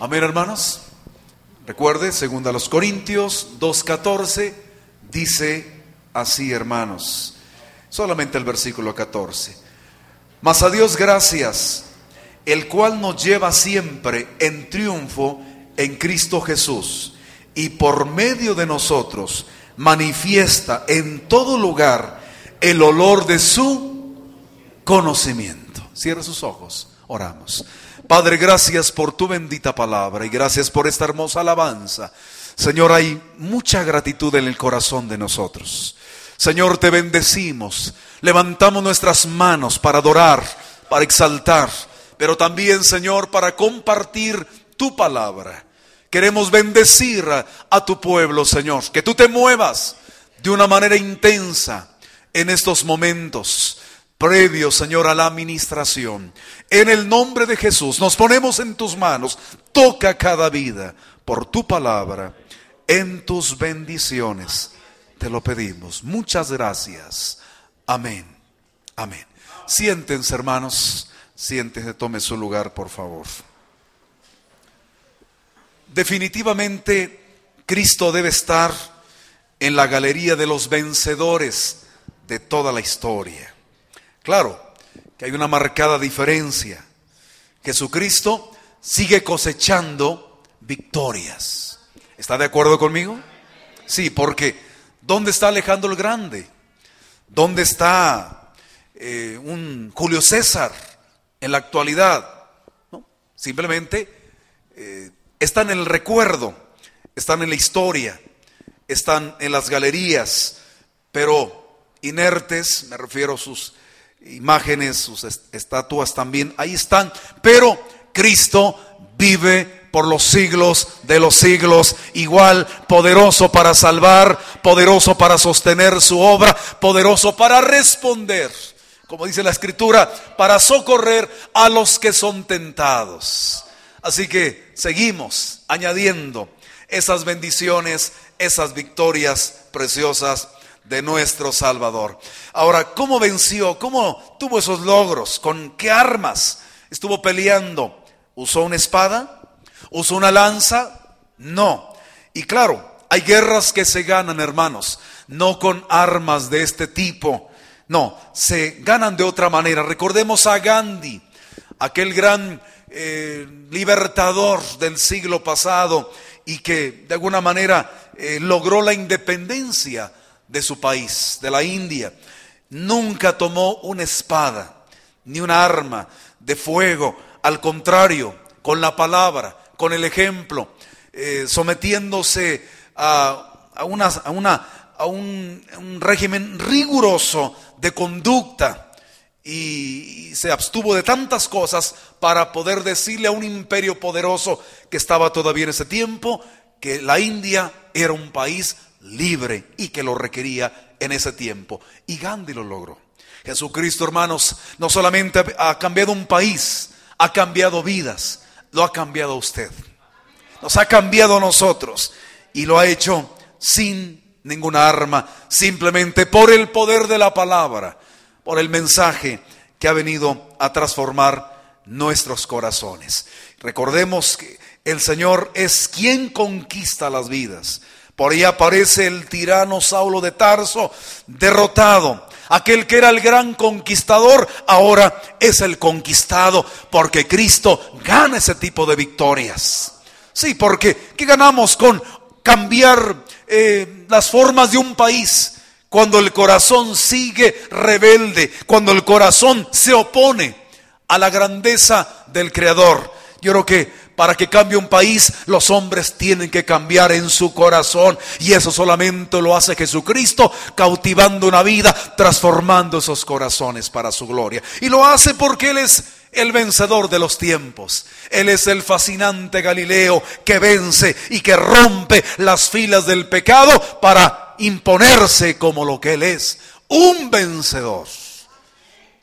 Amén, hermanos. Recuerde, según a los Corintios 2.14, dice así, hermanos. Solamente el versículo 14. Mas a Dios gracias, el cual nos lleva siempre en triunfo en Cristo Jesús, y por medio de nosotros manifiesta en todo lugar el olor de su conocimiento. Cierre sus ojos, oramos. Padre, gracias por tu bendita palabra y gracias por esta hermosa alabanza. Señor, hay mucha gratitud en el corazón de nosotros. Señor, te bendecimos. Levantamos nuestras manos para adorar, para exaltar, pero también, Señor, para compartir tu palabra. Queremos bendecir a, tu pueblo, Señor. Que tú te muevas de una manera intensa en estos momentos previo, Señor, a la administración. En el nombre de Jesús, nos ponemos en tus manos. Toca cada vida por tu palabra, en tus bendiciones. Te lo pedimos. Muchas gracias. Amén. Amén. Siéntense, hermanos. Siéntense, tome su lugar, por favor. Definitivamente, Cristo debe estar en la galería de los vencedores de toda la historia. Claro que hay una marcada diferencia. Jesucristo sigue cosechando victorias. ¿Está de acuerdo conmigo? Sí, porque ¿dónde está Alejandro el Grande? ¿Dónde está eh, un Julio César en la actualidad? Simplemente eh, están en el recuerdo, están en la historia, están en las galerías, pero inertes, me refiero a sus imágenes, sus estatuas también, ahí están. Pero Cristo vive por los siglos de los siglos, igual poderoso para salvar, poderoso para sostener su obra, poderoso para responder, como dice la escritura, para socorrer a los que son tentados. Así que seguimos añadiendo esas bendiciones, esas victorias preciosas de nuestro Salvador. Ahora, ¿cómo venció? ¿Cómo tuvo esos logros? ¿Con qué armas estuvo peleando? ¿Usó una espada? ¿Usó una lanza? No. Y claro, hay guerras que se ganan, hermanos, no con armas de este tipo. No, se ganan de otra manera. Recordemos a Gandhi, aquel gran eh, libertador del siglo pasado y que de alguna manera eh, logró la independencia de su país, de la India. Nunca tomó una espada ni una arma de fuego, al contrario, con la palabra, con el ejemplo, eh, sometiéndose a, una, a, un, régimen riguroso de conducta y se abstuvo de tantas cosas para poder decirle a un imperio poderoso que estaba todavía en ese tiempo que la India era un país libre y que lo requería en ese tiempo. Y Gandhi lo logró. Jesucristo, hermanos, no solamente ha cambiado un país, ha cambiado vidas, lo ha cambiado usted. Nos ha cambiado a nosotros y lo ha hecho sin ninguna arma, simplemente por el poder de la palabra, por el mensaje que ha venido a transformar nuestros corazones. Recordemos que el Señor es quien conquista las vidas. Por ahí aparece el tirano Saulo de Tarso, derrotado. Aquel que era el gran conquistador, ahora es el conquistado, porque Cristo gana ese tipo de victorias. Sí, porque ¿qué ganamos con cambiar eh, las formas de un país? Cuando el corazón sigue rebelde, cuando el corazón se opone a la grandeza del Creador. Yo creo que para que cambie un país, los hombres tienen que cambiar en su corazón. Y eso solamente lo hace Jesucristo, cautivando una vida, transformando esos corazones para su gloria. Y lo hace porque Él es el vencedor de los tiempos. Él es el fascinante Galileo que vence y que rompe las filas del pecado para imponerse como lo que Él es, un vencedor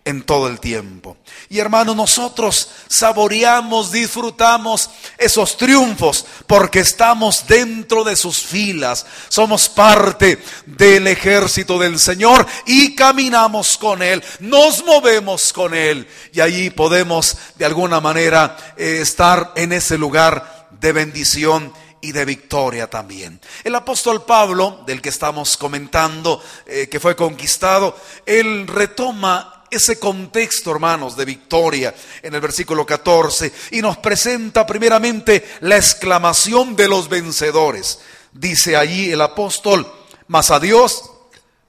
en todo el tiempo. Y hermanos, nosotros saboreamos, disfrutamos esos triunfos porque estamos dentro de sus filas, somos parte del ejército del Señor y caminamos con Él, nos movemos con Él y allí podemos de alguna manera eh, estar en ese lugar de bendición y de victoria también. El apóstol Pablo, del que estamos comentando, eh, que fue conquistado, él retoma ese contexto, hermanos, de victoria en el versículo 14 y nos presenta primeramente la exclamación de los vencedores. Dice allí el apóstol, mas a Dios,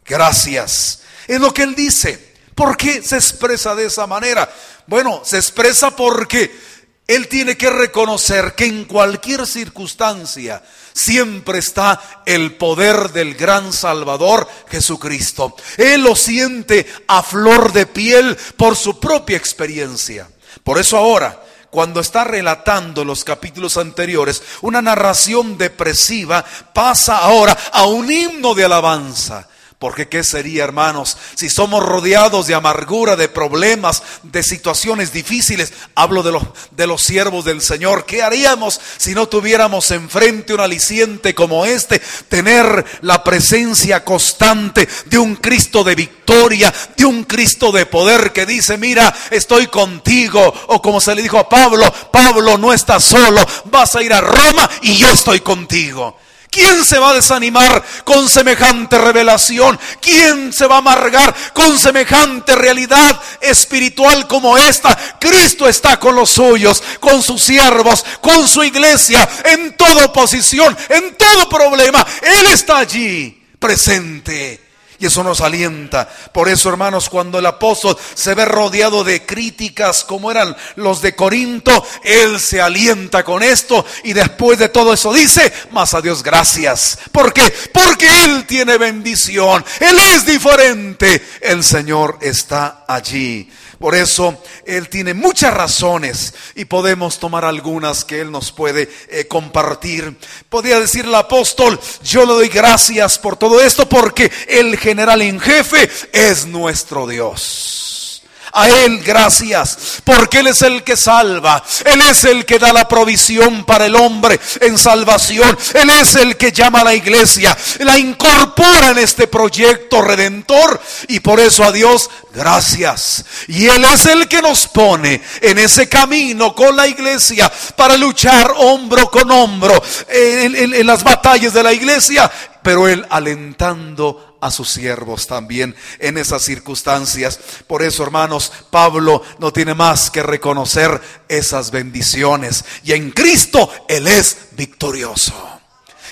gracias. Es lo que él dice. ¿Por qué se expresa de esa manera? Bueno, se expresa porque él tiene que reconocer que en cualquier circunstancia, siempre está el poder del gran Salvador Jesucristo. Él lo siente a flor de piel por su propia experiencia. Por eso ahora, cuando está relatando los capítulos anteriores, una narración depresiva pasa ahora a un himno de alabanza. Porque qué sería, hermanos, si somos rodeados de amargura, de problemas, de situaciones difíciles? Hablo de los, de los siervos del Señor. ¿Qué haríamos si no tuviéramos enfrente un aliciente como este? Tener la presencia constante de un Cristo de victoria, de un Cristo de poder que dice, mira, estoy contigo. O como se le dijo a Pablo, Pablo no está solo, vas a ir a Roma y yo estoy contigo. ¿Quién se va a desanimar con semejante revelación? ¿Quién se va a amargar con semejante realidad espiritual como esta? Cristo está con los suyos, con sus siervos, con su iglesia, en toda oposición, en todo problema. Él está allí, presente. Y eso nos alienta. Por eso, hermanos, cuando el apóstol se ve rodeado de críticas como eran los de Corinto, él se alienta con esto y después de todo eso dice, más a Dios gracias. ¿Por qué? Porque Él tiene bendición. Él es diferente. El Señor está allí. Por eso Él tiene muchas razones y podemos tomar algunas que Él nos puede eh, compartir. Podría decir el apóstol, yo le doy gracias por todo esto porque el general en jefe es nuestro Dios. A Él gracias, porque Él es el que salva. Él es el que da la provisión para el hombre en salvación. Él es el que llama a la iglesia, la incorpora en este proyecto redentor. Y por eso a Dios gracias. Y Él es el que nos pone en ese camino con la iglesia para luchar hombro con hombro en, en las batallas de la iglesia. Pero Él alentando a sus siervos también en esas circunstancias. Por eso, hermanos, Pablo no tiene más que reconocer esas bendiciones. Y en Cristo Él es victorioso.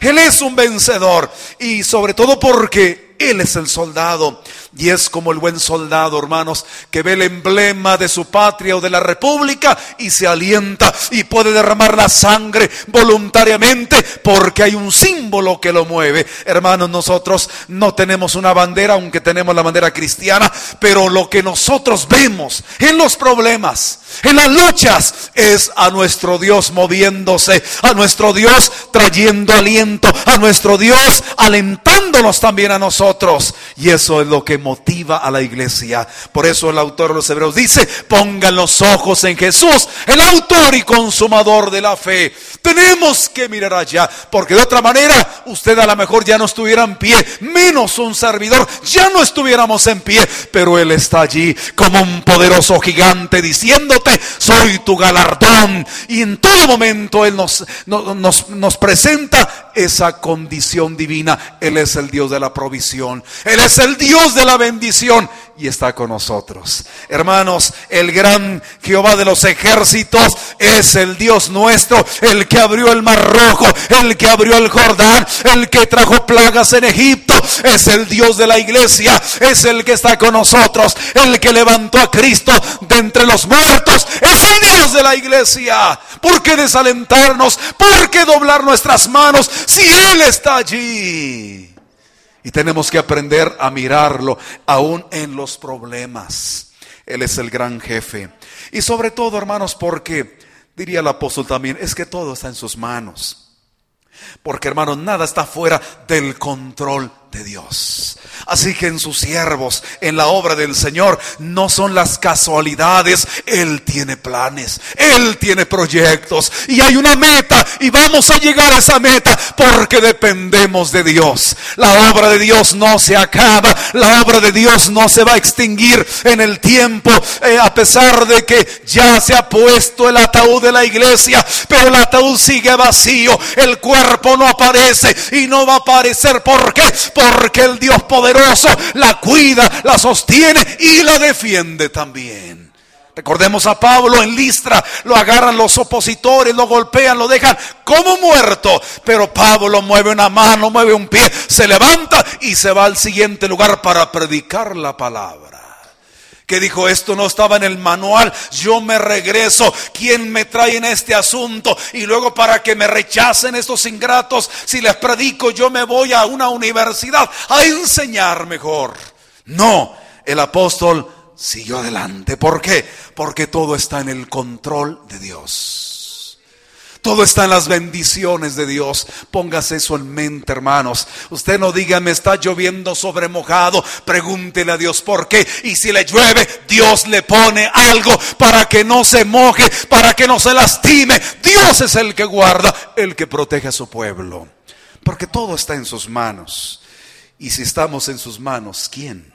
Él es un vencedor. Y sobre todo porque Él es el soldado. Y es como el buen soldado, hermanos, que ve el emblema de su patria o de la república y se alienta y puede derramar la sangre voluntariamente porque hay un símbolo que lo mueve. Hermanos, nosotros no tenemos una bandera, aunque tenemos la bandera cristiana, pero lo que nosotros vemos en los problemas, en las luchas, es a nuestro Dios moviéndose, a nuestro Dios trayendo aliento, a nuestro Dios alentándonos también a nosotros. Y eso es lo que motiva a la iglesia. Por eso el autor de los Hebreos dice, pongan los ojos en Jesús, el autor y consumador de la fe. Tenemos que mirar allá, porque de otra manera usted a lo mejor ya no estuviera en pie, menos un servidor, ya no estuviéramos en pie, pero Él está allí como un poderoso gigante diciéndote, soy tu galardón. Y en todo momento Él nos, nos, nos presenta esa condición divina. Él es el Dios de la provisión, Él es el Dios de la bendición y está con nosotros. Hermanos, el gran Jehová de los ejércitos es el Dios nuestro, el que abrió el mar rojo, el que abrió el Jordán, el que trajo plagas en Egipto, es el Dios de la iglesia, es el que está con nosotros, el que levantó a Cristo de entre los muertos, es el Dios de la iglesia. ¿Por qué desalentarnos? ¿Por qué doblar nuestras manos si Él está allí? Y tenemos que aprender a mirarlo aún en los problemas. Él es el gran jefe. Y sobre todo, hermanos, porque, diría el apóstol también, es que todo está en sus manos. Porque hermanos, nada está fuera del control Dios. Así que en sus siervos, en la obra del Señor, no son las casualidades. Él tiene planes, Él tiene proyectos y hay una meta y vamos a llegar a esa meta porque dependemos de Dios. La obra de Dios no se acaba, la obra de Dios no se va a extinguir en el tiempo, eh, a pesar de que ya se ha puesto el ataúd de la iglesia, pero el ataúd sigue vacío, el cuerpo no aparece y no va a aparecer. ¿Por qué? Porque el Dios poderoso la cuida, la sostiene y la defiende también. Recordemos a Pablo en Listra, lo agarran los opositores, lo golpean, lo dejan como muerto. Pero Pablo mueve una mano, mueve un pie, se levanta y se va al siguiente lugar para predicar la palabra que dijo, esto no estaba en el manual, yo me regreso, ¿quién me trae en este asunto? Y luego para que me rechacen estos ingratos, si les predico, yo me voy a una universidad a enseñar mejor. No, el apóstol siguió adelante. ¿Por qué? Porque todo está en el control de Dios. Todo está en las bendiciones de Dios. Póngase eso en mente, hermanos. Usted no diga, me está lloviendo sobre mojado. Pregúntele a Dios por qué. Y si le llueve, Dios le pone algo para que no se moje, para que no se lastime. Dios es el que guarda, el que protege a su pueblo. Porque todo está en sus manos. Y si estamos en sus manos, ¿quién?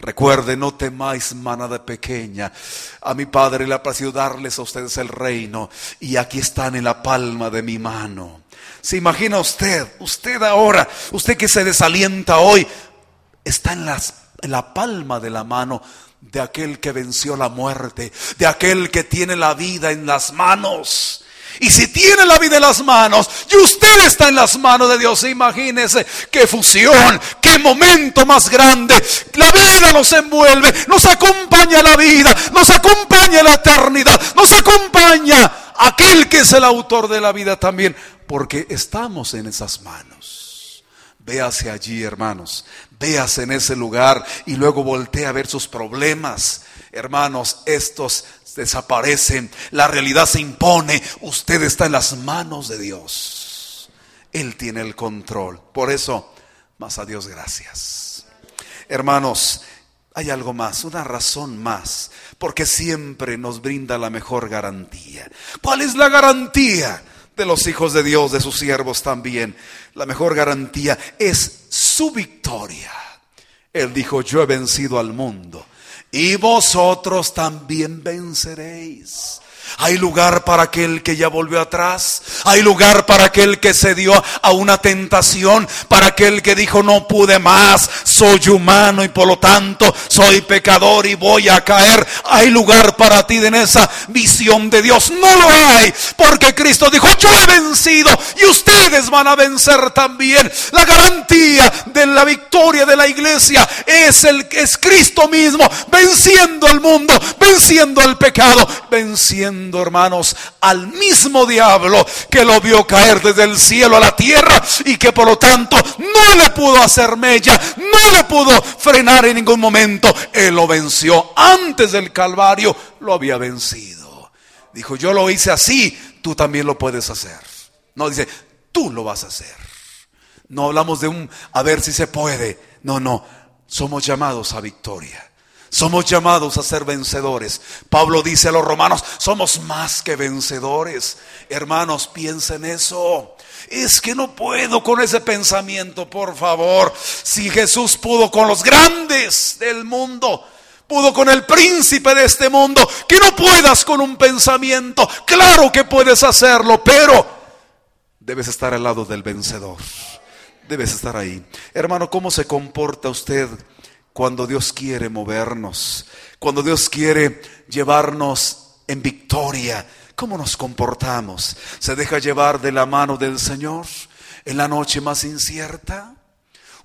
Recuerde, no temáis manada pequeña. A mi Padre le ha parecido darles a ustedes el reino y aquí están en la palma de mi mano. ¿Se imagina usted, usted ahora, usted que se desalienta hoy, está en, en la palma de la mano de aquel que venció la muerte, de aquel que tiene la vida en las manos? Y si tiene la vida en las manos y usted está en las manos de Dios, imagínese qué fusión, qué momento más grande. La vida nos envuelve, nos acompaña la vida, nos acompaña la eternidad, nos acompaña aquel que es el autor de la vida también, porque estamos en esas manos. Véase allí, hermanos, véase en ese lugar y luego voltea a ver sus problemas. Hermanos, estos desaparecen, la realidad se impone, usted está en las manos de Dios. Él tiene el control. Por eso, más a Dios gracias. Hermanos, hay algo más, una razón más, porque siempre nos brinda la mejor garantía. ¿Cuál es la garantía de los hijos de Dios, de sus siervos también? La mejor garantía es su victoria. Él dijo, yo he vencido al mundo y vosotros también venceréis. Hay lugar para aquel que ya volvió atrás. Hay lugar para aquel que se dio a una tentación. Para aquel que dijo no pude más. Soy humano y por lo tanto soy pecador y voy a caer. Hay lugar para ti en esa visión de Dios. No lo hay. Porque Cristo dijo yo he vencido y ustedes van a vencer también. La garantía de la victoria de la iglesia es el es Cristo mismo venciendo al mundo, venciendo al pecado, venciendo hermanos, al mismo diablo que lo vio caer desde el cielo a la tierra y que por lo tanto no le pudo hacer mella, no le pudo frenar en ningún momento. Él lo venció antes del Calvario, lo había vencido. Dijo, yo lo hice así, tú también lo puedes hacer. No dice, tú lo vas a hacer. No hablamos de un a ver si se puede. No, no, somos llamados a victoria. Somos llamados a ser vencedores. Pablo dice a los romanos, somos más que vencedores. Hermanos, piensen eso. Es que no puedo con ese pensamiento, por favor. Si Jesús pudo con los grandes del mundo, pudo con el príncipe de este mundo, que no puedas con un pensamiento. Claro que puedes hacerlo, pero debes estar al lado del vencedor. Debes estar ahí. Hermano, ¿cómo se comporta usted? Cuando Dios quiere movernos, cuando Dios quiere llevarnos en victoria. ¿Cómo nos comportamos? ¿Se deja llevar de la mano del Señor en la noche más incierta?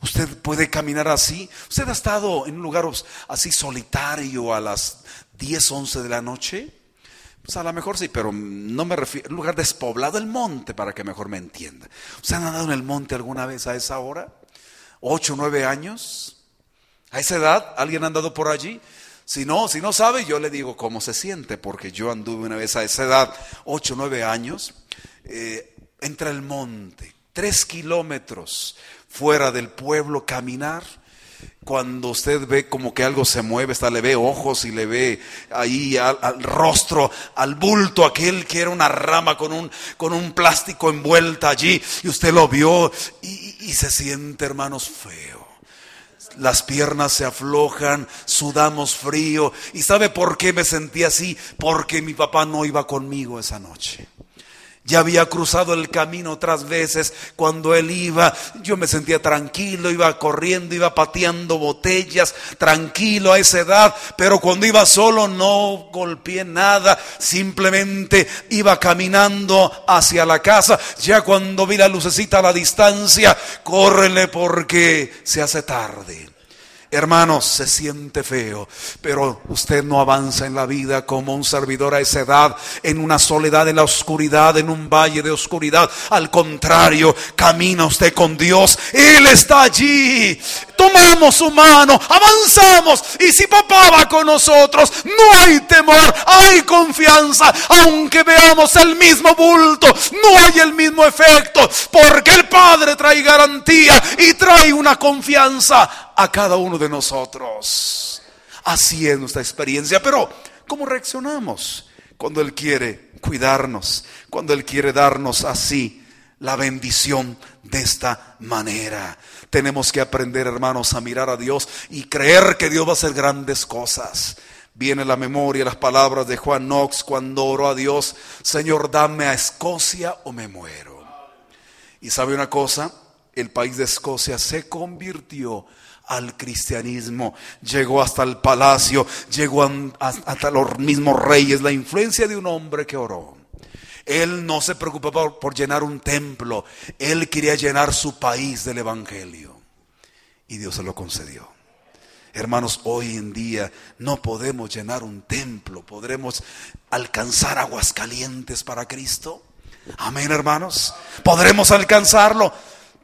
¿Usted puede caminar así? ¿Usted ha estado en un lugar así solitario a las 10, 11 de la noche? Pues a lo mejor sí, pero no me refiero, un lugar despoblado, el monte, para que mejor me entienda. ¿Usted ha andado en el monte alguna vez a esa hora? ¿Ocho, nueve años? A esa edad, ¿alguien ha andado por allí? Si no, si no sabe, yo le digo cómo se siente, porque yo anduve una vez a esa edad, 8 o 9 años, eh, entre el monte, tres kilómetros fuera del pueblo, caminar. Cuando usted ve como que algo se mueve, está, le ve ojos y le ve ahí al, rostro, al bulto, aquel que era una rama con un, con un plástico envuelta allí, y usted lo vio y, y se siente, hermanos, feo las piernas se aflojan, sudamos frío. ¿Y sabe por qué me sentí así? Porque mi papá no iba conmigo esa noche. Ya había cruzado el camino otras veces. Cuando él iba, yo me sentía tranquilo, iba corriendo, iba pateando botellas, tranquilo a esa edad. Pero cuando iba solo no golpeé nada, simplemente iba caminando hacia la casa. Ya cuando vi la lucecita a la distancia, córrele porque se hace tarde. Hermanos, se siente feo, pero usted no avanza en la vida como un servidor a esa edad, en una soledad, en la oscuridad, en un valle de oscuridad. Al contrario, camina usted con Dios. Él está allí. Tomamos su mano, avanzamos. Y si papá va con nosotros, no hay temor, hay confianza. Aunque veamos el mismo bulto, no hay el mismo efecto. Porque el Padre trae garantía y trae una confianza a cada uno de nosotros. Así es nuestra experiencia, pero ¿cómo reaccionamos cuando Él quiere cuidarnos, cuando Él quiere darnos así la bendición de esta manera? Tenemos que aprender, hermanos, a mirar a Dios y creer que Dios va a hacer grandes cosas. Viene la memoria las palabras de Juan Knox cuando oró a Dios, Señor, dame a Escocia o me muero. Y sabe una cosa, el país de Escocia se convirtió al cristianismo, llegó hasta el palacio, llegó hasta los mismos reyes, la influencia de un hombre que oró. Él no se preocupaba por, llenar un templo, él quería llenar su país del Evangelio. Y Dios se lo concedió. Hermanos, hoy en día no podemos llenar un templo, podremos alcanzar aguas calientes para Cristo. Amén, hermanos. Podremos alcanzarlo.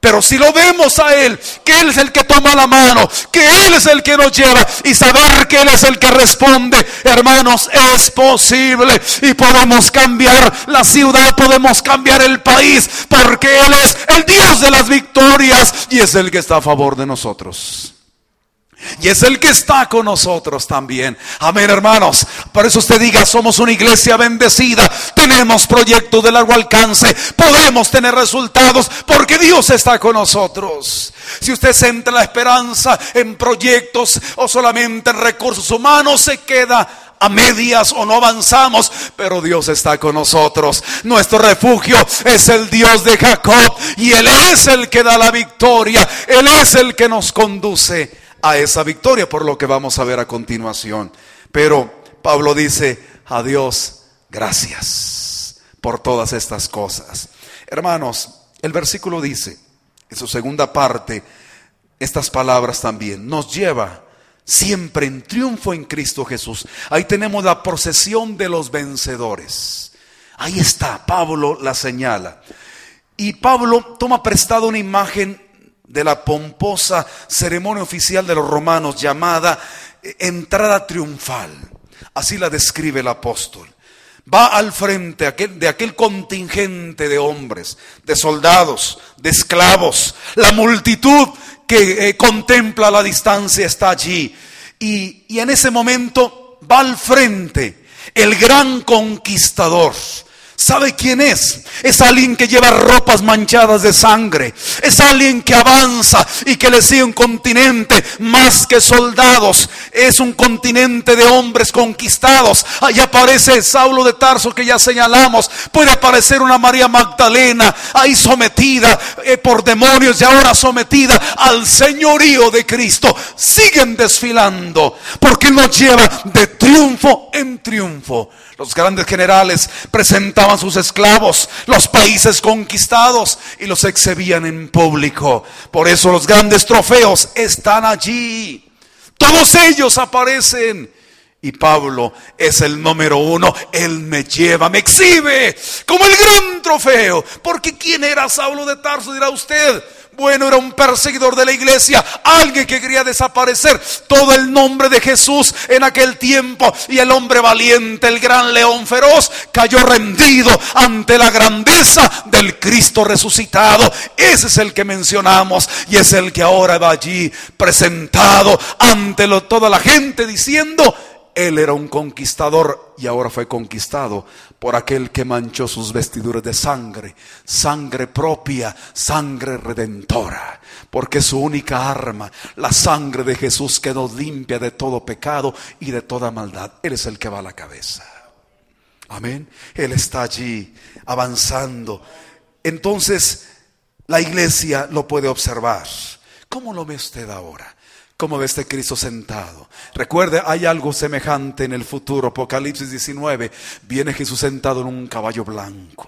Pero si lo vemos a Él, que Él es el que toma la mano, que Él es el que nos lleva y saber que Él es el que responde, hermanos, es posible y podemos cambiar la ciudad, podemos cambiar el país, porque Él es el Dios de las victorias y es el que está a favor de nosotros. Y es el que está con nosotros también. Amén, hermanos. Por eso usted diga, somos una iglesia bendecida. Tenemos proyectos de largo alcance. Podemos tener resultados porque Dios está con nosotros. Si usted centra la esperanza en proyectos o solamente en recursos humanos, se queda a medias o no avanzamos, pero Dios está con nosotros. Nuestro refugio es el Dios de Jacob y Él es el que da la victoria. Él es el que nos conduce a esa victoria, por lo que vamos a ver a continuación. Pero Pablo dice, a Dios, gracias por todas estas cosas. Hermanos, el versículo dice, en su segunda parte, estas palabras también, nos lleva siempre en triunfo en Cristo Jesús. Ahí tenemos la procesión de los vencedores. Ahí está, Pablo la señala. Y Pablo toma prestado una imagen de la pomposa ceremonia oficial de los romanos llamada eh, entrada triunfal. Así la describe el apóstol. Va al frente de aquel contingente de hombres, de soldados, de esclavos. La multitud que eh, contempla la distancia está allí. Y, y en ese momento va al frente el gran conquistador ¿Sabe quién es? Es alguien que lleva ropas manchadas de sangre. Es alguien que avanza y que le sigue un continente más que soldados. Es un continente de hombres conquistados. Ahí aparece Saulo de Tarso que ya señalamos. Puede aparecer una María Magdalena ahí sometida eh, por demonios y ahora sometida al señorío de Cristo. Siguen desfilando porque nos lleva de triunfo en triunfo. Los grandes generales presentaban sus esclavos, los países conquistados y los exhibían en público. Por eso los grandes trofeos están allí. Todos ellos aparecen. Y Pablo es el número uno. Él me lleva, me exhibe como el gran trofeo. Porque ¿quién era Saulo de Tarso? Dirá usted. Bueno, era un perseguidor de la iglesia, alguien que quería desaparecer todo el nombre de Jesús en aquel tiempo. Y el hombre valiente, el gran león feroz, cayó rendido ante la grandeza del Cristo resucitado. Ese es el que mencionamos y es el que ahora va allí presentado ante toda la gente diciendo, él era un conquistador y ahora fue conquistado por aquel que manchó sus vestiduras de sangre, sangre propia, sangre redentora, porque su única arma, la sangre de Jesús que nos limpia de todo pecado y de toda maldad. Él es el que va a la cabeza. Amén. Él está allí avanzando. Entonces, la iglesia lo puede observar. ¿Cómo lo ve usted ahora? ¿Cómo ve este Cristo sentado? Recuerde, hay algo semejante en el futuro. Apocalipsis 19. Viene Jesús sentado en un caballo blanco.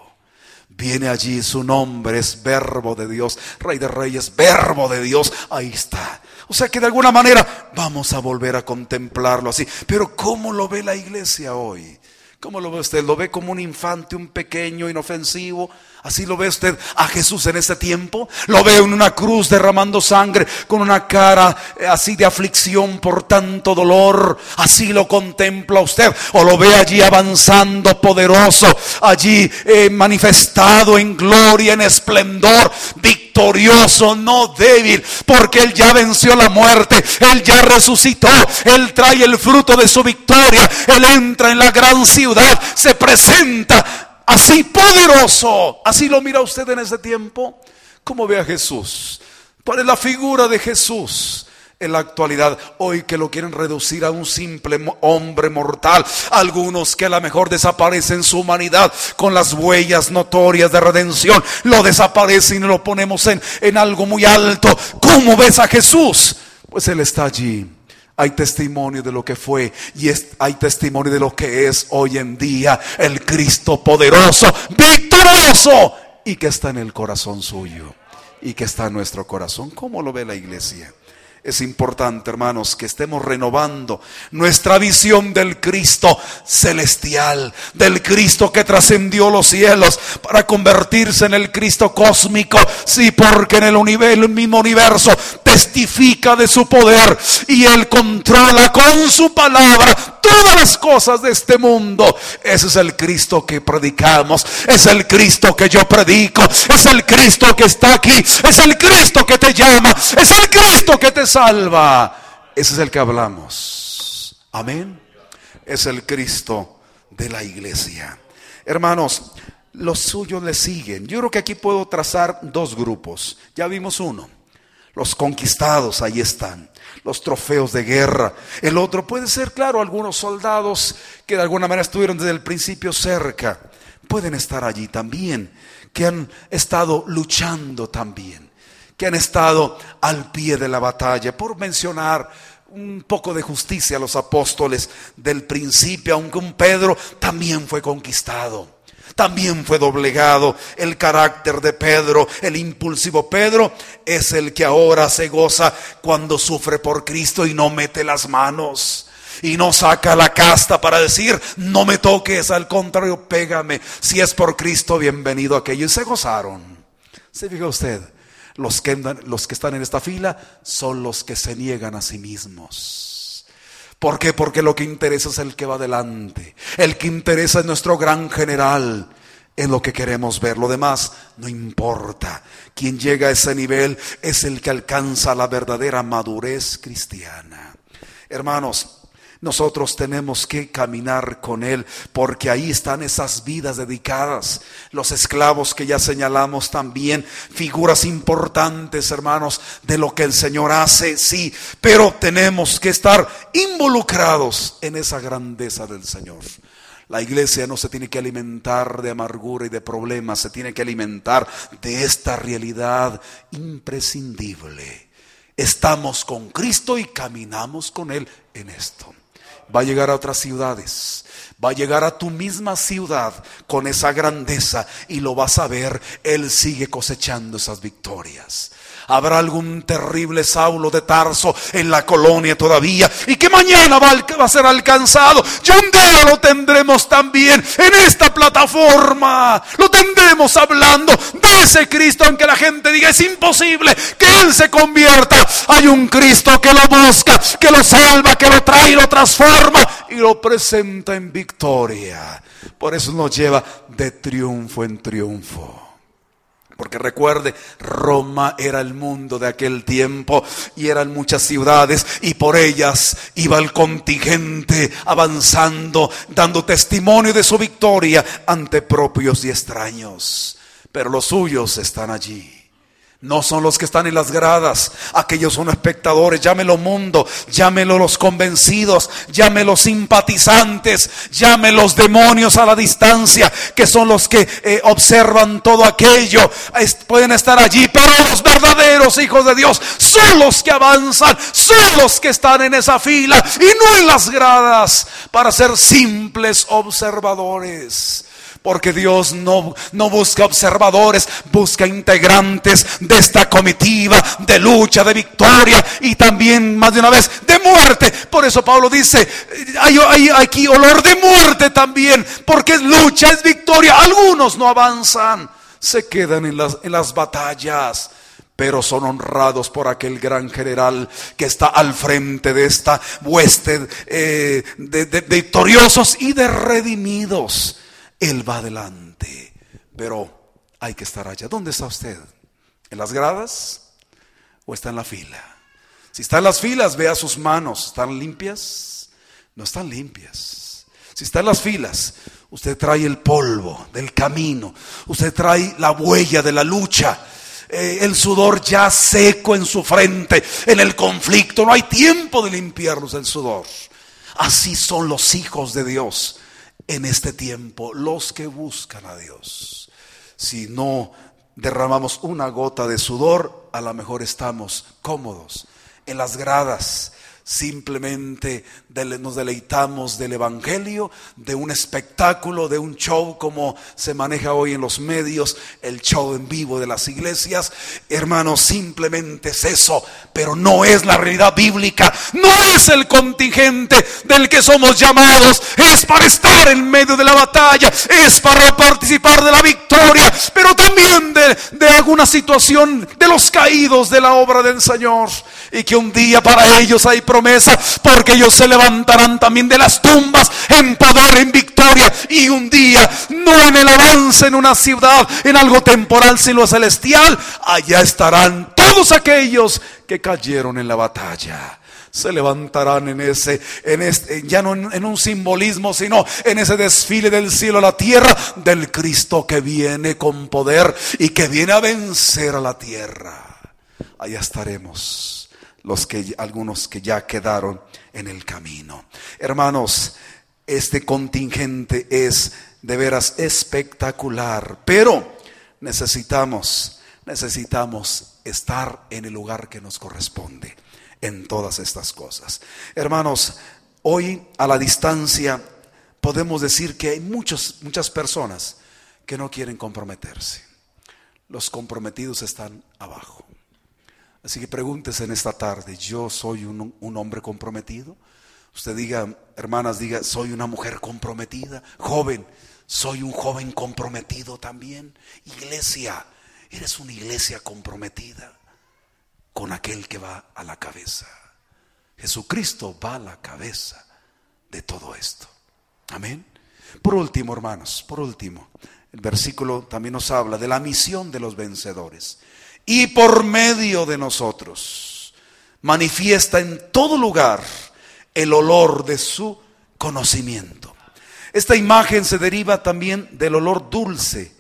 Viene allí, su nombre es verbo de Dios, Rey de Reyes, verbo de Dios. Ahí está. O sea que de alguna manera vamos a volver a contemplarlo así. Pero ¿cómo lo ve la iglesia hoy? ¿Cómo lo ve usted? ¿Lo ve como un infante, un pequeño, inofensivo? ¿Así lo ve usted a Jesús en este tiempo? ¿Lo ve en una cruz derramando sangre con una cara eh, así de aflicción por tanto dolor? ¿Así lo contempla usted? ¿O lo ve allí avanzando poderoso, allí eh, manifestado en gloria, en esplendor, victorioso, no débil? Porque Él ya venció la muerte, Él ya resucitó, Él trae el fruto de su victoria, Él entra en la gran ciudad, se presenta así poderoso. Así lo mira usted en ese tiempo. ¿Cómo ve a Jesús? ¿Cuál es la figura de Jesús? en la actualidad, hoy que lo quieren reducir a un simple hombre mortal, algunos que a lo mejor desaparecen su humanidad con las huellas notorias de redención, lo desaparecen y lo ponemos en, en algo muy alto. ¿Cómo ves a Jesús? Pues Él está allí hay testimonio de lo que fue y hay testimonio de lo que es hoy en día el Cristo poderoso, victorioso y que está en el corazón suyo y que está en nuestro corazón. ¿Cómo lo ve la iglesia? Es importante, hermanos, que estemos renovando nuestra visión del Cristo celestial, del Cristo que trascendió los cielos para convertirse en el Cristo cósmico. Sí, porque en el, mismo universo testifica de su poder y Él controla con su palabra todas las cosas de este mundo. Ese es el Cristo que predicamos, es el Cristo que yo predico, es el Cristo que está aquí, es el Cristo que te llama, es el Cristo que te salva. Ese es el que hablamos. Amén. Es el Cristo de la iglesia. Hermanos, los suyos le siguen. Yo creo que aquí puedo trazar dos grupos. Ya vimos uno. Los conquistados, ahí están los trofeos de guerra. El otro puede ser, claro, algunos soldados que de alguna manera estuvieron desde el principio cerca. Pueden estar allí también, que han estado luchando también, que han estado al pie de la batalla. Por mencionar un poco de justicia a los apóstoles del principio, aunque un Pedro también fue conquistado también fue doblegado. El carácter de Pedro, el impulsivo Pedro, es el que ahora se goza cuando sufre por Cristo y no mete las manos. Y no saca la casta para decir, no me toques, al contrario, pégame. Si es por Cristo, bienvenido aquello. Y se gozaron. ¿Se fija usted? Los que, los que están en esta fila son los que se niegan a sí mismos. ¿Por qué? Porque lo que interesa es el que va adelante. El que interesa es nuestro gran general. Es lo que queremos ver. Lo demás no importa. Quien llega a ese nivel es el que alcanza la verdadera madurez cristiana. Hermanos, nosotros tenemos que caminar con Él, porque ahí están esas vidas dedicadas. Los esclavos que ya señalamos también, figuras importantes, hermanos, de lo que el Señor hace, sí, pero tenemos que estar involucrados en esa grandeza del Señor. La iglesia no se tiene que alimentar de amargura y de problemas, se tiene que alimentar de esta realidad imprescindible. Estamos con Cristo y caminamos con Él en esto va a llegar a otras ciudades, va a llegar a tu misma ciudad con esa grandeza y lo vas a ver, Él sigue cosechando esas victorias. Habrá algún terrible Saulo de Tarso en la colonia todavía y que mañana va a ser alcanzado. Y un día lo tendremos también en esta plataforma. Lo tendremos hablando de ese Cristo, aunque la gente diga es imposible que Él se convierta, hay un Cristo que lo busca, que lo salva, que lo trae, lo transforma y lo presenta en victoria. Por eso nos lleva de triunfo en triunfo. Porque recuerde, Roma era el mundo de aquel tiempo y eran muchas ciudades y por ellas iba el contingente avanzando, dando testimonio de su victoria ante propios y extraños. Pero los suyos están allí. No son los que están en las gradas, aquellos son espectadores, llámelo mundo, llámelo los convencidos, llámelo simpatizantes, llámelo los demonios a la distancia, que son los que eh, observan todo aquello, pueden estar allí, pero los verdaderos hijos de Dios son los que avanzan, son los que están en esa fila y no en las gradas para ser simples observadores. Porque Dios no, no busca observadores, busca integrantes de esta comitiva de lucha, de victoria y también más de una vez de muerte. Por eso Pablo dice, hay, aquí olor de muerte también, porque es lucha, es victoria. Algunos no avanzan, se quedan en las, en las batallas pero son honrados por aquel gran general que está al frente de esta hueste eh, de, de victoriosos y de redimidos. Él va adelante, pero hay que estar allá. ¿Dónde está usted? ¿En las gradas o está en la fila? Si está en las filas, vea sus manos. ¿Están limpias? No están limpias. Si está en las filas, usted trae el polvo del camino. Usted trae la huella de la lucha. Eh, el sudor ya seco en su frente, en el conflicto. No hay tiempo de limpiarlos el sudor. Así son los hijos de Dios en este tiempo, los que buscan a Dios. Si no derramamos una gota de sudor, a lo mejor estamos cómodos en las gradas, simplemente nos deleitamos del Evangelio, de un espectáculo, de un show como se maneja hoy en los medios, el show en vivo de las iglesias. Hermanos, simplemente es eso, pero no es la realidad bíblica, no es el contingente del que somos llamados, es para estar en medio de la batalla, es para participar de la victoria, pero también de, de alguna situación de los caídos de la obra del Señor. Y que un día para ellos hay promesa, porque ellos se levantarán también de las tumbas en poder, en victoria. Y un día, no en el avance en una ciudad, en algo temporal, sino celestial, allá estarán todos aquellos que cayeron en la batalla se levantarán en ese, en este, ya no en, un simbolismo, sino en ese desfile del cielo a la tierra del Cristo que viene con poder y que viene a vencer a la tierra. Allá estaremos los que algunos que ya quedaron en el camino. Hermanos, este contingente es de veras espectacular, pero necesitamos necesitamos estar en el lugar que nos corresponde en todas estas cosas. Hermanos, hoy a la distancia podemos decir que hay muchos, muchas personas que no quieren comprometerse. Los comprometidos están abajo. Así que pregúntese en esta tarde, ¿yo soy un, un, hombre comprometido? Usted diga, hermanas, diga, soy una mujer comprometida. Joven, soy un joven comprometido también. Iglesia, eres una iglesia comprometida con aquel que va a la cabeza. Jesucristo va a la cabeza de todo esto. Amén. Por último, hermanos, por último, el versículo también nos habla de la misión de los vencedores y por medio de nosotros manifiesta en todo lugar el olor de su conocimiento. Esta imagen se deriva también del olor dulce,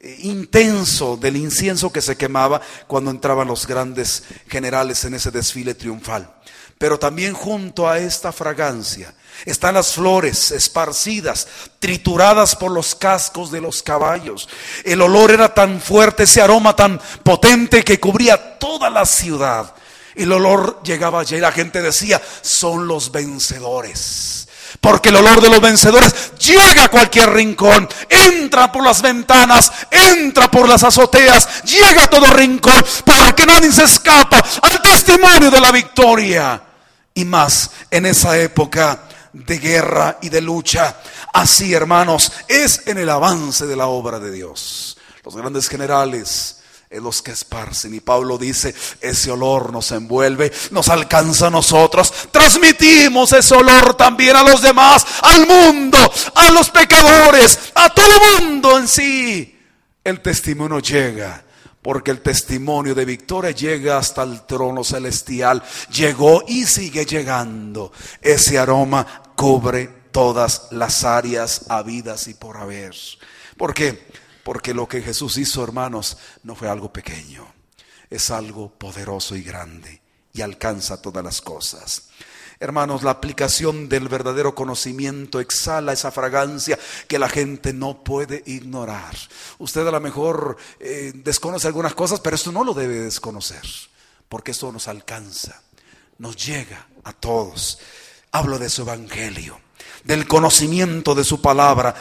intenso del incienso que se quemaba cuando entraban los grandes generales en ese desfile triunfal. Pero también junto a esta fragancia están las flores esparcidas, trituradas por los cascos de los caballos. El olor era tan fuerte, ese aroma tan potente que cubría toda la ciudad. El olor llegaba allí y la gente decía, son los vencedores. Porque el olor de los vencedores llega a cualquier rincón, entra por las ventanas, entra por las azoteas, llega a todo rincón, para que nadie se escapa al testimonio de la victoria. Y más en esa época de guerra y de lucha. Así, hermanos, es en el avance de la obra de Dios. los grandes generales, es los que esparcen. Y Pablo dice, ese olor nos envuelve, nos alcanza a nosotros. Transmitimos ese olor también a los demás, al mundo, a los pecadores, a todo el mundo en sí. El testimonio llega. Porque el testimonio de victoria llega hasta el trono celestial. Llegó y sigue llegando. Ese aroma cubre todas las áreas habidas y por haber. ¿Por qué? Porque lo que Jesús hizo, hermanos, no fue algo pequeño, es algo poderoso y grande y alcanza todas las cosas. Hermanos, la aplicación del verdadero conocimiento exhala esa fragancia que la gente no puede ignorar. Usted a lo mejor eh, desconoce algunas cosas, pero esto no lo debe desconocer, porque esto nos alcanza, nos llega a todos. Hablo de su evangelio, del conocimiento de su palabra.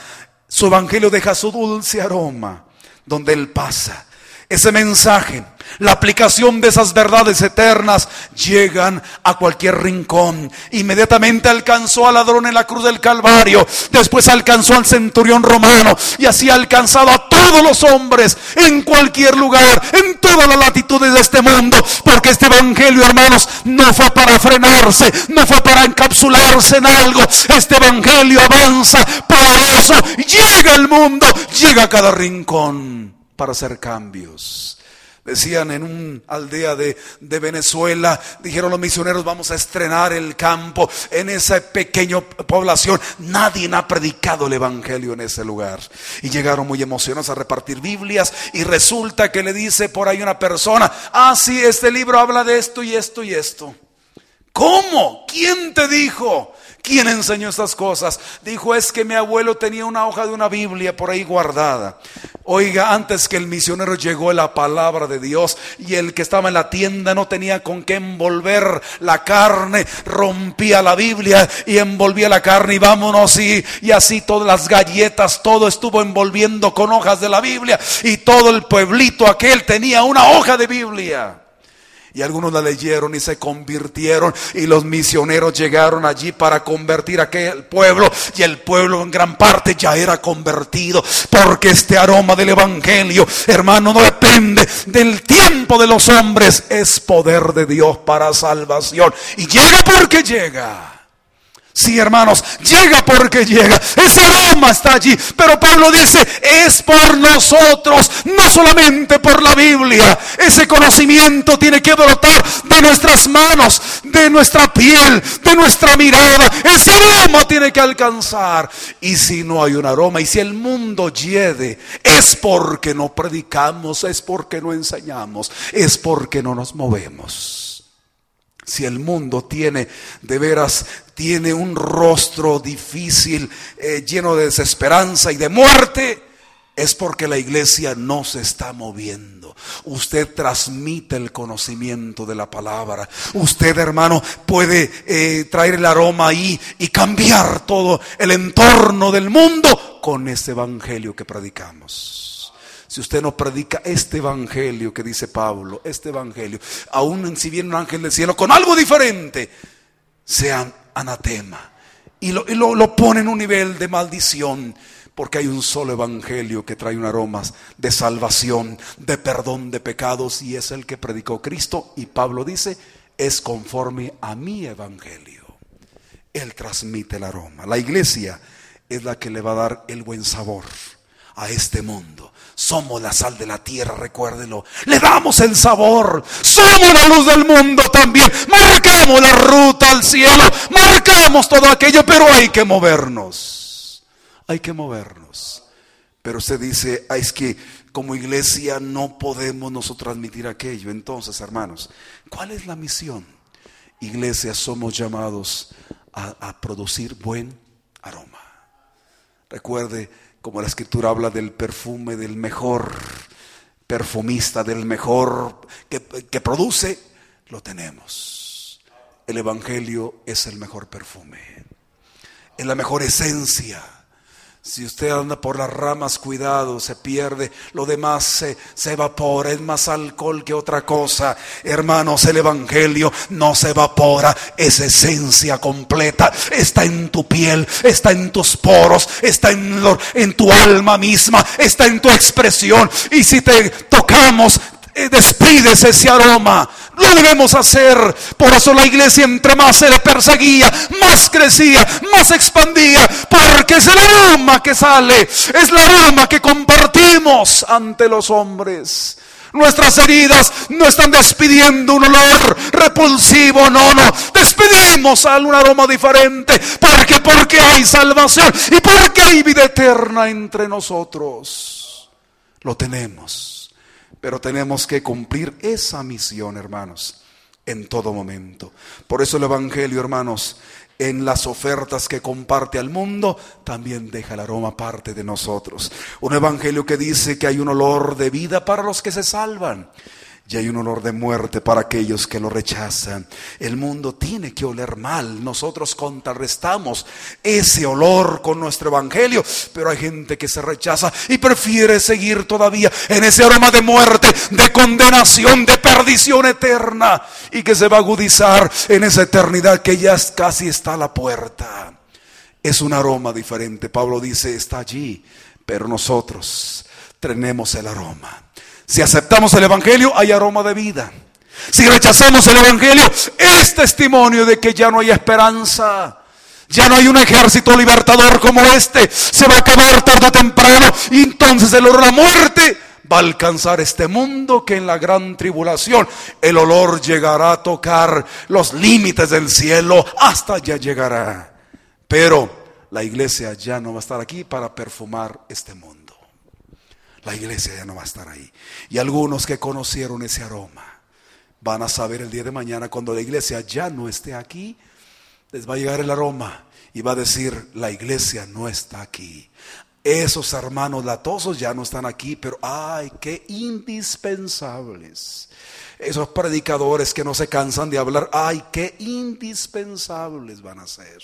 Su evangelio deja su dulce aroma donde Él pasa. Ese mensaje la aplicación de esas verdades eternas llegan a cualquier rincón. Inmediatamente alcanzó al ladrón en la cruz del Calvario. Después alcanzó al centurión romano. Y así ha alcanzado a todos los hombres en cualquier lugar, en todas las latitudes de este mundo. Porque este evangelio, hermanos, no fue para frenarse, no fue para encapsularse en algo. Este evangelio avanza poderoso. Llega al mundo, llega a cada rincón para hacer cambios. Decían en una aldea de, de, Venezuela, dijeron los misioneros, vamos a estrenar el campo en esa pequeña población. Nadie ha predicado el Evangelio en ese lugar. Y llegaron muy emocionados a repartir Biblias y resulta que le dice por ahí una persona, ah, sí, este libro habla de esto y esto y esto. ¿Cómo? ¿Quién te dijo? ¿Quién enseñó estas cosas? Dijo, es que mi abuelo tenía una hoja de una Biblia por ahí guardada. Oiga, antes que el misionero llegó la palabra de Dios y el que estaba en la tienda no tenía con qué envolver la carne, rompía la Biblia y envolvía la carne y vámonos y, y así todas las galletas, todo estuvo envolviendo con hojas de la Biblia y todo el pueblito aquel tenía una hoja de Biblia. Y algunos la leyeron y se convirtieron. Y los misioneros llegaron allí para convertir aquel pueblo. Y el pueblo en gran parte ya era convertido. Porque este aroma del Evangelio, hermano, no depende del tiempo de los hombres. Es poder de Dios para salvación. Y llega porque llega. Sí, hermanos, llega porque llega. Ese aroma está allí. Pero Pablo dice, es por nosotros, no solamente por la Biblia. Ese conocimiento tiene que brotar de nuestras manos, de nuestra piel, de nuestra mirada. Ese aroma tiene que alcanzar. Y si no hay un aroma, y si el mundo hiede, es porque no predicamos, es porque no enseñamos, es porque no nos movemos. Si el mundo tiene de veras, tiene un rostro difícil, eh, lleno de desesperanza y de muerte, es porque la iglesia no se está moviendo. Usted transmite el conocimiento de la palabra. Usted, hermano, puede eh, traer el aroma ahí y cambiar todo el entorno del mundo con ese evangelio que predicamos. Si usted no predica este evangelio que dice Pablo, este evangelio, aún si viene un ángel del cielo con algo diferente, sea anatema. Y lo, y lo, pone en un nivel de maldición. Porque hay un solo evangelio que trae un aroma de salvación, de perdón de pecados, y es el que predicó Cristo. Y Pablo dice, es conforme a mi evangelio. Él transmite el aroma. La iglesia es la que le va a dar el buen sabor a este mundo. Somos la sal de la tierra, recuérdelo. Le damos el sabor. Somos la luz del mundo también. Marcamos la ruta al cielo. Marcamos todo aquello, pero hay que movernos. Hay que movernos. Pero usted dice, es que como iglesia no podemos nosotros transmitir aquello. Entonces, hermanos, ¿cuál es la misión? Iglesia, somos llamados a producir buen aroma. Recuerde, como la escritura habla del perfume del mejor perfumista, del mejor que, produce, lo tenemos. El Evangelio es el mejor perfume, es la mejor esencia. Si usted anda por las ramas, cuidado, se pierde, lo demás se, se, evapora, es más alcohol que otra cosa. Hermanos, el Evangelio no se evapora, es esencia completa, está en tu piel, está en tus poros, está en, en tu alma misma, está en tu expresión. Y si te tocamos, despides ese aroma. Lo debemos hacer. Por eso la iglesia entre más se le perseguía, más crecía, más expandía. Porque es el aroma que sale. Es la aroma que compartimos ante los hombres. Nuestras heridas no están despidiendo un olor repulsivo, no, no. Despedimos a un aroma diferente. porque Porque hay salvación y porque hay vida eterna entre nosotros. Lo tenemos. Pero tenemos que cumplir esa misión, hermanos, en todo momento. Por eso el Evangelio, hermanos, en las ofertas que comparte al mundo, también deja el aroma parte de nosotros. Un Evangelio que dice que hay un olor de vida para los que se salvan y hay un olor de muerte para aquellos que lo rechazan. El mundo tiene que oler mal. Nosotros contrarrestamos ese olor con nuestro evangelio, pero hay gente que se rechaza y prefiere seguir todavía en ese aroma de muerte, de condenación, de perdición eterna y que se va a agudizar en esa eternidad que ya casi está a la puerta. Es un aroma diferente. Pablo dice, está allí, pero nosotros tenemos el aroma si aceptamos el Evangelio, hay aroma de vida. Si rechazamos el Evangelio, es testimonio de que ya no hay esperanza. Ya no hay un ejército libertador como este. Se va a acabar tarde o temprano. Y entonces el olor a la muerte va a alcanzar este mundo que en la gran tribulación el olor llegará a tocar los límites del cielo. Hasta ya llegará. Pero la iglesia ya no va a estar aquí para perfumar este mundo la iglesia ya no va a estar ahí. Y algunos que conocieron ese aroma van a saber el día de mañana cuando la iglesia ya no esté aquí, les va a llegar el aroma y va a decir, la iglesia no está aquí. Esos hermanos latosos ya no están aquí, pero ay, qué indispensables. Esos predicadores que no se cansan de hablar, ay, qué indispensables van a ser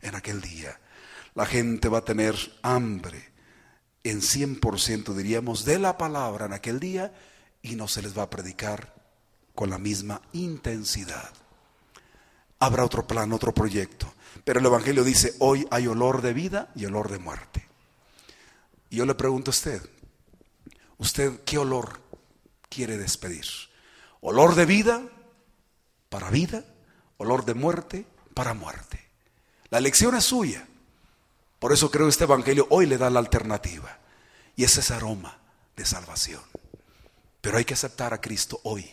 en aquel día. La gente va a tener hambre en 100% diríamos de la palabra en aquel día y no se les va a predicar con la misma intensidad. Habrá otro plan, otro proyecto. Pero el Evangelio dice, hoy hay olor de vida y olor de muerte. Y yo le pregunto a usted, ¿usted qué olor quiere despedir? ¿Olor de vida para vida? ¿Olor de muerte para muerte? La elección es suya. Por eso creo que este Evangelio hoy le da la alternativa. Y es ese aroma de salvación. Pero hay que aceptar a Cristo hoy.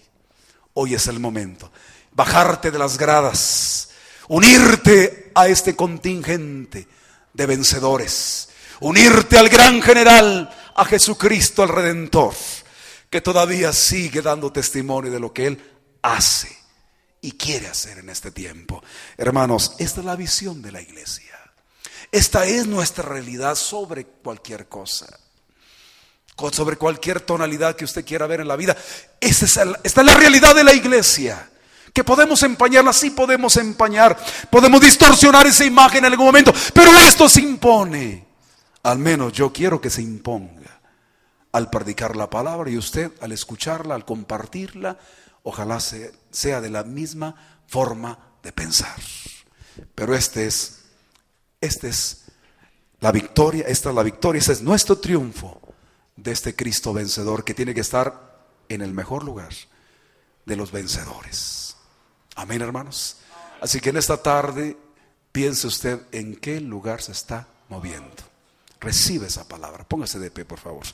Hoy es el momento. Bajarte de las gradas. Unirte a este contingente de vencedores. Unirte al gran general, a Jesucristo el Redentor, que todavía sigue dando testimonio de lo que Él hace y quiere hacer en este tiempo. Hermanos, esta es la visión de la iglesia. Esta es nuestra realidad sobre cualquier cosa. Sobre cualquier tonalidad que usted quiera ver en la vida. Esta es, la realidad de la iglesia. Que podemos empañarla, sí podemos empañar. Podemos distorsionar esa imagen en algún momento. Pero esto se impone. Al menos yo quiero que se imponga. Al predicar la palabra y usted al escucharla, al compartirla, ojalá sea de la misma forma de pensar. Pero este es esta es la victoria, esta es la victoria, ese es nuestro triunfo de este Cristo vencedor que tiene que estar en el mejor lugar de los vencedores. Amén, hermanos. Así que en esta tarde piense usted en qué lugar se está moviendo. Recibe esa palabra. Póngase de pie, por favor.